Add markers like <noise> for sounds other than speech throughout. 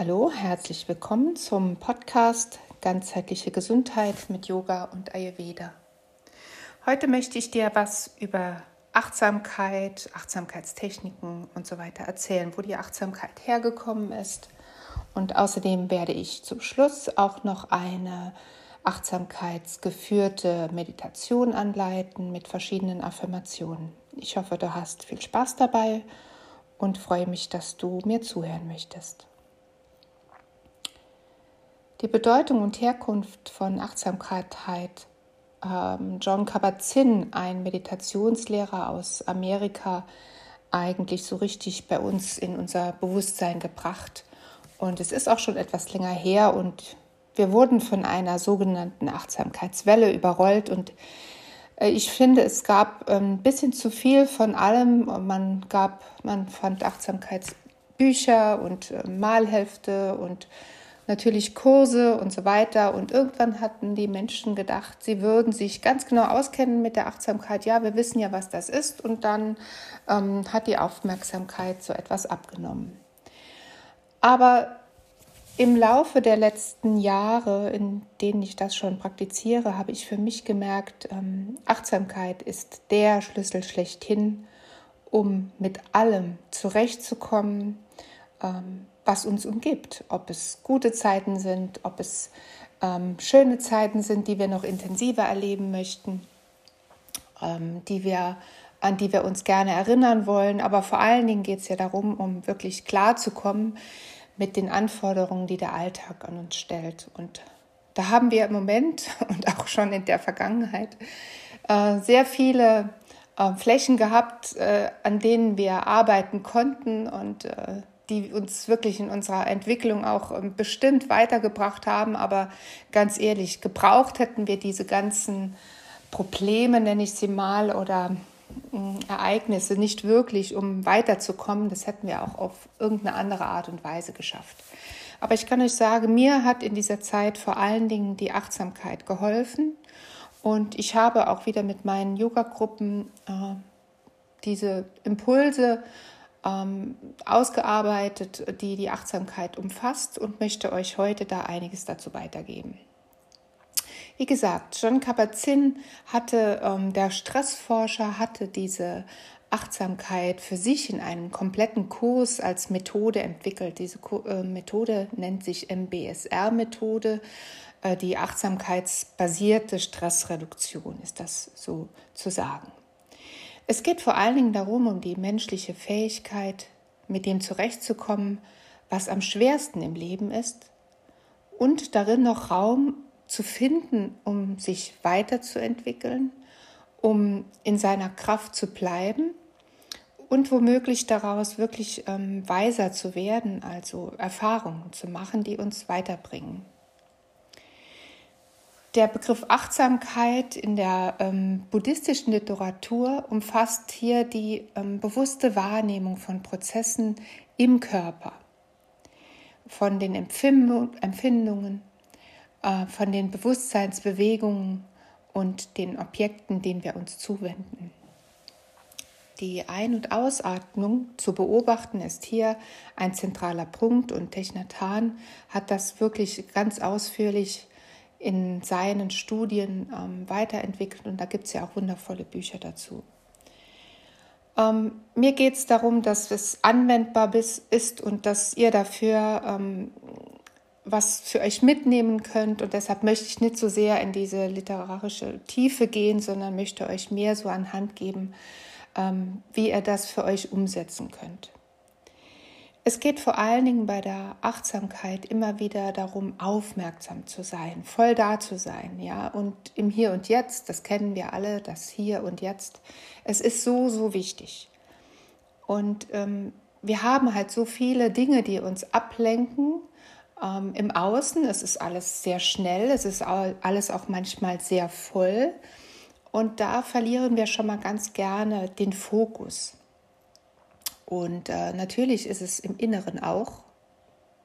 Hallo, herzlich willkommen zum Podcast Ganzheitliche Gesundheit mit Yoga und Ayurveda. Heute möchte ich dir was über Achtsamkeit, Achtsamkeitstechniken und so weiter erzählen, wo die Achtsamkeit hergekommen ist. Und außerdem werde ich zum Schluss auch noch eine achtsamkeitsgeführte Meditation anleiten mit verschiedenen Affirmationen. Ich hoffe, du hast viel Spaß dabei und freue mich, dass du mir zuhören möchtest. Die Bedeutung und Herkunft von Achtsamkeit hat ähm, John Kabat-Zinn, ein Meditationslehrer aus Amerika, eigentlich so richtig bei uns in unser Bewusstsein gebracht. Und es ist auch schon etwas länger her und wir wurden von einer sogenannten Achtsamkeitswelle überrollt und äh, ich finde, es gab ein bisschen zu viel von allem. Man gab, man fand Achtsamkeitsbücher und äh, Malhefte und natürlich Kurse und so weiter. Und irgendwann hatten die Menschen gedacht, sie würden sich ganz genau auskennen mit der Achtsamkeit. Ja, wir wissen ja, was das ist. Und dann ähm, hat die Aufmerksamkeit so etwas abgenommen. Aber im Laufe der letzten Jahre, in denen ich das schon praktiziere, habe ich für mich gemerkt, ähm, Achtsamkeit ist der Schlüssel schlechthin, um mit allem zurechtzukommen, ähm, was uns umgibt. Ob es gute Zeiten sind, ob es ähm, schöne Zeiten sind, die wir noch intensiver erleben möchten, ähm, die wir, an die wir uns gerne erinnern wollen. Aber vor allen Dingen geht es ja darum, um wirklich klarzukommen mit den Anforderungen, die der Alltag an uns stellt. Und da haben wir im Moment <laughs> und auch schon in der Vergangenheit äh, sehr viele äh, Flächen gehabt, äh, an denen wir arbeiten konnten und äh, die uns wirklich in unserer Entwicklung auch ähm, bestimmt weitergebracht haben. Aber ganz ehrlich, gebraucht hätten wir diese ganzen Probleme, nenne ich sie mal, oder mm, Ereignisse nicht wirklich, um weiterzukommen. Das hätten wir auch auf irgendeine andere Art und Weise geschafft. Aber ich kann euch sagen, mir hat in dieser Zeit vor allen Dingen die Achtsamkeit geholfen. Und ich habe auch wieder mit meinen Yoga-Gruppen äh, diese Impulse ähm, ausgearbeitet, die die Achtsamkeit umfasst und möchte euch heute da einiges dazu weitergeben. Wie gesagt, John Kabat-Zinn hatte, ähm, der Stressforscher hatte diese Achtsamkeit für sich in einem kompletten Kurs als Methode entwickelt. Diese äh, Methode nennt sich MBSR-Methode. Äh, die achtsamkeitsbasierte Stressreduktion ist das so zu sagen. Es geht vor allen Dingen darum, um die menschliche Fähigkeit, mit dem zurechtzukommen, was am schwersten im Leben ist und darin noch Raum zu finden, um sich weiterzuentwickeln, um in seiner Kraft zu bleiben und womöglich daraus wirklich ähm, weiser zu werden, also Erfahrungen zu machen, die uns weiterbringen. Der Begriff Achtsamkeit in der ähm, buddhistischen Literatur umfasst hier die ähm, bewusste Wahrnehmung von Prozessen im Körper, von den Empfindungen, äh, von den Bewusstseinsbewegungen und den Objekten, denen wir uns zuwenden. Die Ein- und Ausatmung zu beobachten ist hier ein zentraler Punkt und Technatan hat das wirklich ganz ausführlich in seinen Studien ähm, weiterentwickelt und da gibt es ja auch wundervolle Bücher dazu. Ähm, mir geht es darum, dass es anwendbar ist und dass ihr dafür ähm, was für euch mitnehmen könnt und deshalb möchte ich nicht so sehr in diese literarische Tiefe gehen, sondern möchte euch mehr so an Hand geben, ähm, wie ihr das für euch umsetzen könnt. Es geht vor allen Dingen bei der Achtsamkeit immer wieder darum, aufmerksam zu sein, voll da zu sein, ja, und im Hier und Jetzt, das kennen wir alle, das Hier und Jetzt, es ist so, so wichtig. Und ähm, wir haben halt so viele Dinge, die uns ablenken ähm, im Außen. Es ist alles sehr schnell, es ist alles auch manchmal sehr voll. Und da verlieren wir schon mal ganz gerne den Fokus. Und äh, natürlich ist es im Inneren auch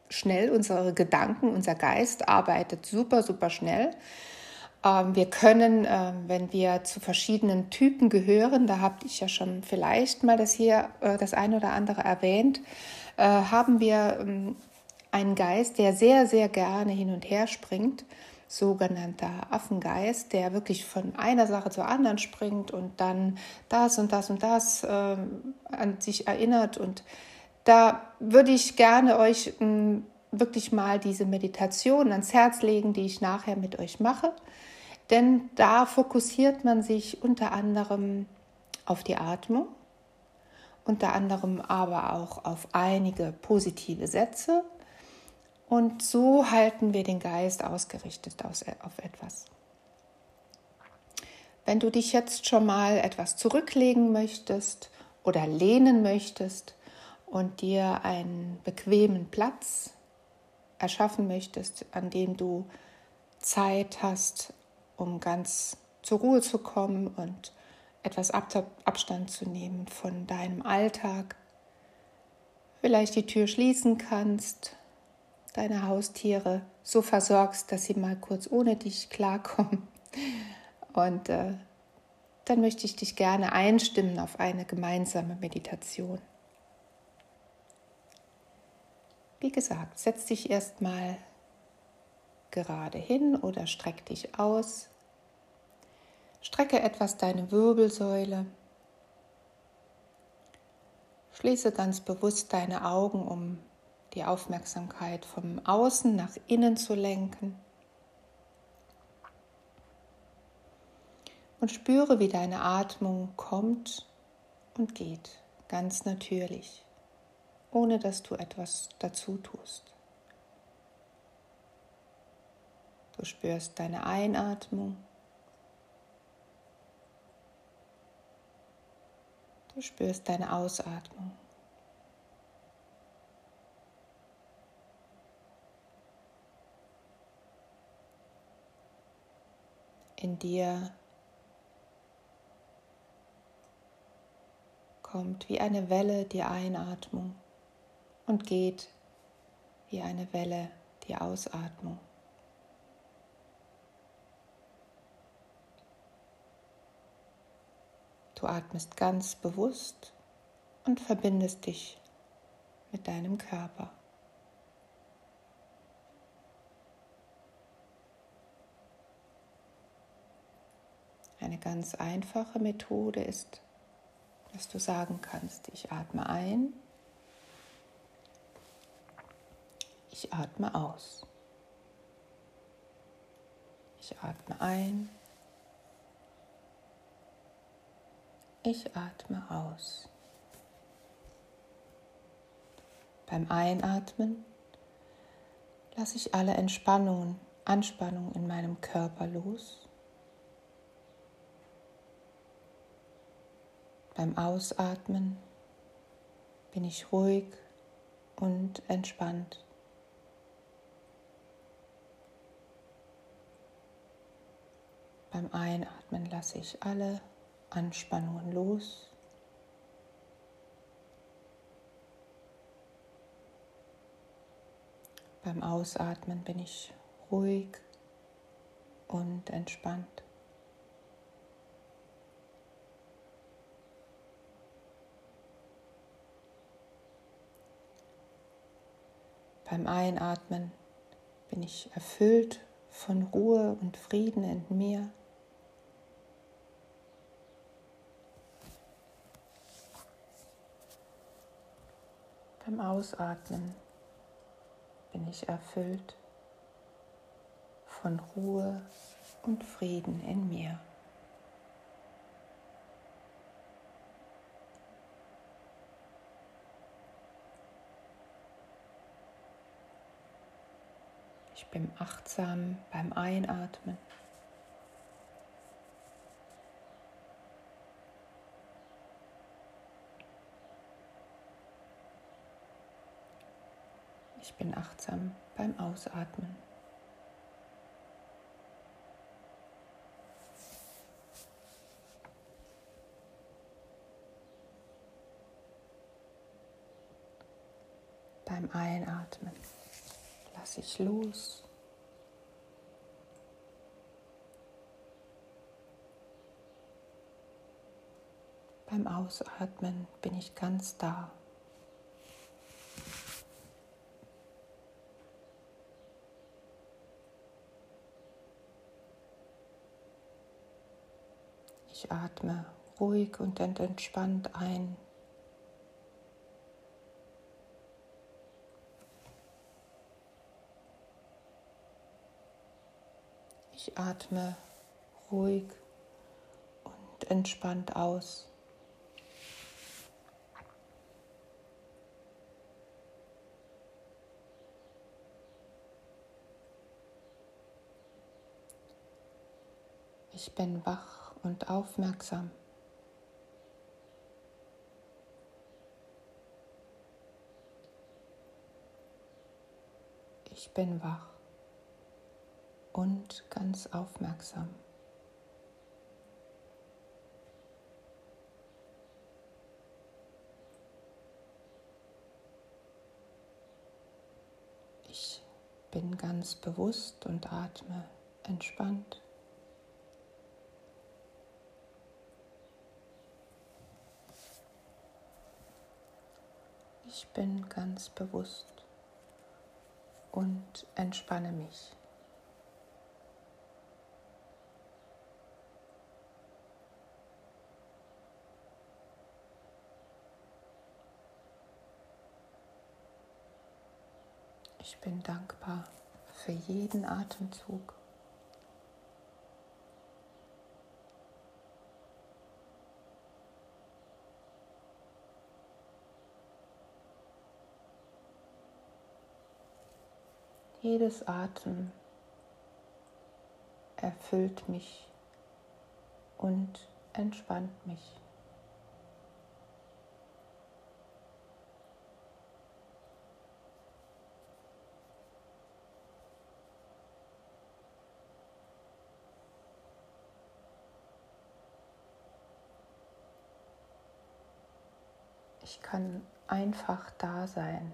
schnell. Unsere Gedanken, unser Geist arbeitet super, super schnell. Ähm, wir können, äh, wenn wir zu verschiedenen Typen gehören, da habe ich ja schon vielleicht mal das hier äh, das eine oder andere erwähnt, äh, haben wir ähm, einen Geist, der sehr, sehr gerne hin und her springt, sogenannter Affengeist, der wirklich von einer Sache zur anderen springt und dann das und das und das äh, an sich erinnert. Und da würde ich gerne euch mh, hm, wirklich mal diese Meditation ans Herz legen, die ich nachher mit euch mache. Denn da fokussiert man sich unter anderem auf die Atmung, unter anderem aber auch auf einige positive Sätze. Und so halten wir den Geist ausgerichtet auf etwas. Wenn du dich jetzt schon mal etwas zurücklegen möchtest oder lehnen möchtest und dir einen bequemen Platz erschaffen möchtest, an dem du Zeit hast, um ganz zur Ruhe zu kommen und etwas Abstand zu nehmen von deinem Alltag. Vielleicht die Tür schließen kannst, deine Haustiere so versorgst, dass sie mal kurz ohne dich klarkommen. Und äh, dann möchte ich dich gerne einstimmen auf eine gemeinsame Meditation. Wie gesagt, setz dich erstmal gerade hin oder streck dich aus. Strecke etwas deine Wirbelsäule. Schließe ganz bewusst deine Augen, um die Aufmerksamkeit vom Außen nach innen zu lenken. Und spüre, wie deine Atmung kommt und geht, ganz natürlich, ohne dass du etwas dazu tust. Du spürst deine Einatmung Du spürst deine Ausatmung. In dir kommt wie eine Welle die Einatmung und geht wie eine Welle die Ausatmung. Du atmest ganz bewusst und verbindest dich mit deinem Körper. Eine ganz einfache Methode ist, dass du sagen kannst, ich atme ein, ich atme aus. Ich atme ein, Ich atme aus. Beim Einatmen lasse ich alle Entspannungen, Anspannungen in meinem Körper los. Beim Ausatmen bin ich ruhig und entspannt. Beim Einatmen lasse ich alle Anspannungen los. Beim Ausatmen bin ich ruhig und entspannt. Beim Einatmen bin ich erfüllt von Ruhe und Frieden in mir. Beim Ausatmen bin ich erfüllt von Ruhe und Frieden in mir. Ich bin achtsam beim Einatmen. Ich bin achtsam beim Ausatmen. Beim Einatmen lasse ich los. Beim Ausatmen bin ich ganz da. Ich atme ruhig und entspannt ein. Ich atme ruhig und entspannt aus. Ich bin wach und aufmerksam. Ich bin wach und ganz aufmerksam. Ich bin ganz bewusst und atme entspannt. Ich bin ganz bewusst und entspanne mich. Ich bin dankbar für jeden Atemzug. Jedes Atem erfüllt mich und entspannt mich. Ich kann einfach da sein.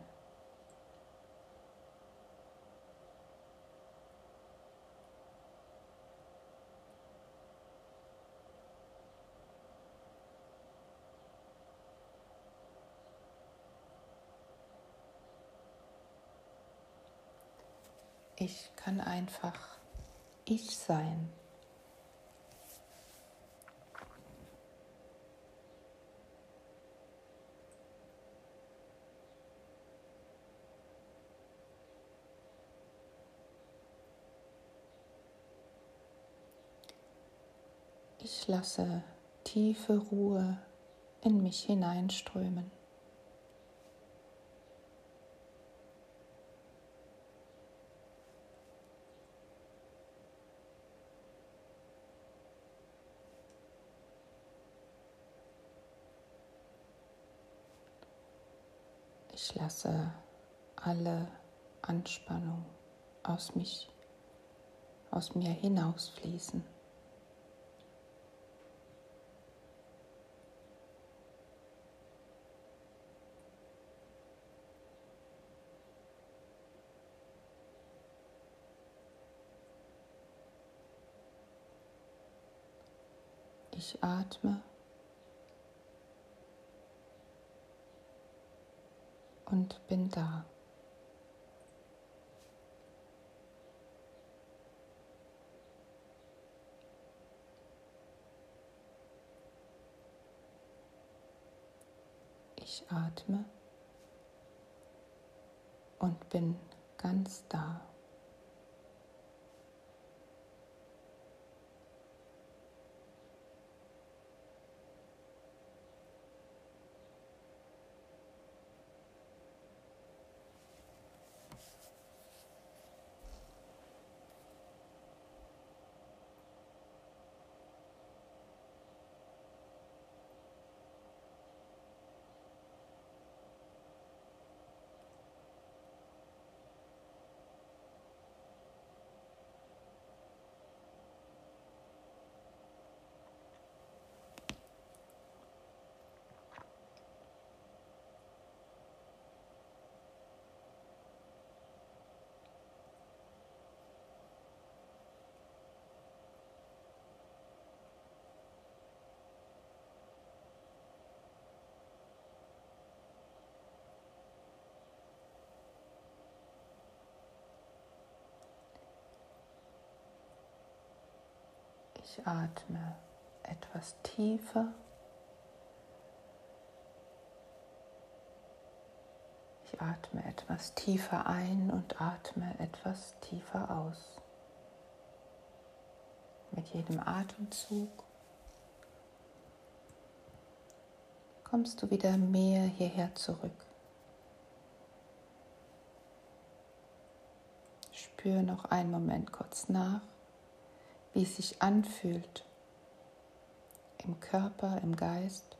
Ich kann einfach ich sein. Ich lasse tiefe Ruhe in mich hineinströmen. Ich lasse alle Anspannung aus mich, aus mir hinausfließen. Ich atme und bin da. Ich atme und bin ganz da. Ich atme etwas tiefer. Ich atme etwas tiefer ein und atme etwas tiefer aus. Mit jedem Atemzug kommst du wieder mehr hierher zurück. Spür noch einen Moment kurz nach, wie es sich anfühlt im Körper, im Geist.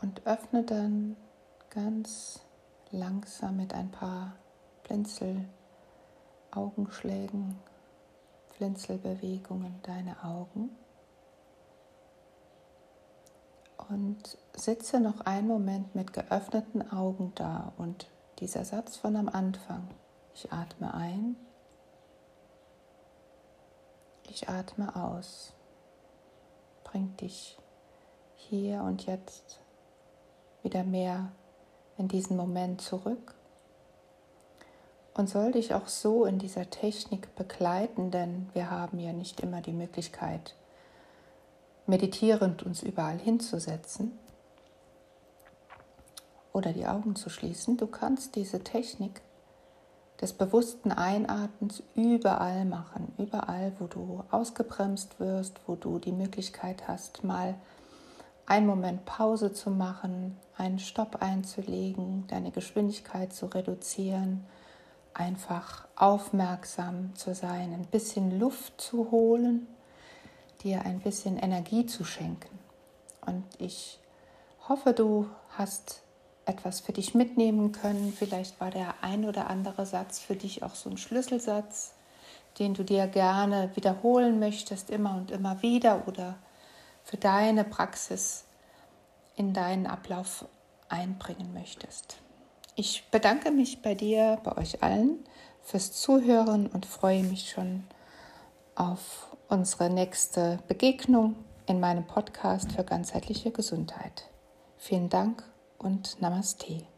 Und öffne dann ganz langsam mit ein paar Blinzel Augenschlägen, Blinzelbewegungen deine Augen und sitze noch einen Moment mit geöffneten Augen da und dieser Satz von am Anfang. Ich atme ein, ich atme aus, bringt dich hier und jetzt wieder mehr in diesen Moment zurück. Und soll dich auch so in dieser Technik begleiten, denn wir haben ja nicht immer die Möglichkeit, meditierend uns überall hinzusetzen oder die Augen zu schließen. Du kannst diese Technik des bewussten Einatmens überall machen, überall, wo du ausgebremst wirst, wo du die Möglichkeit hast, mal einen Moment Pause zu machen, einen Stopp einzulegen, deine Geschwindigkeit zu reduzieren, einfach aufmerksam zu sein, ein bisschen Luft zu holen dir ein bisschen Energie zu schenken. Und ich hoffe, du hast etwas für dich mitnehmen können. Vielleicht war der ein oder andere Satz für dich auch so ein Schlüsselsatz, den du dir gerne wiederholen möchtest, immer und immer wieder oder für deine Praxis in deinen Ablauf einbringen möchtest. Ich bedanke mich bei dir, bei euch allen fürs Zuhören und freue mich schon auf unsere nächste Begegnung in meinem Podcast für ganzheitliche Gesundheit. Vielen Dank und Namaste.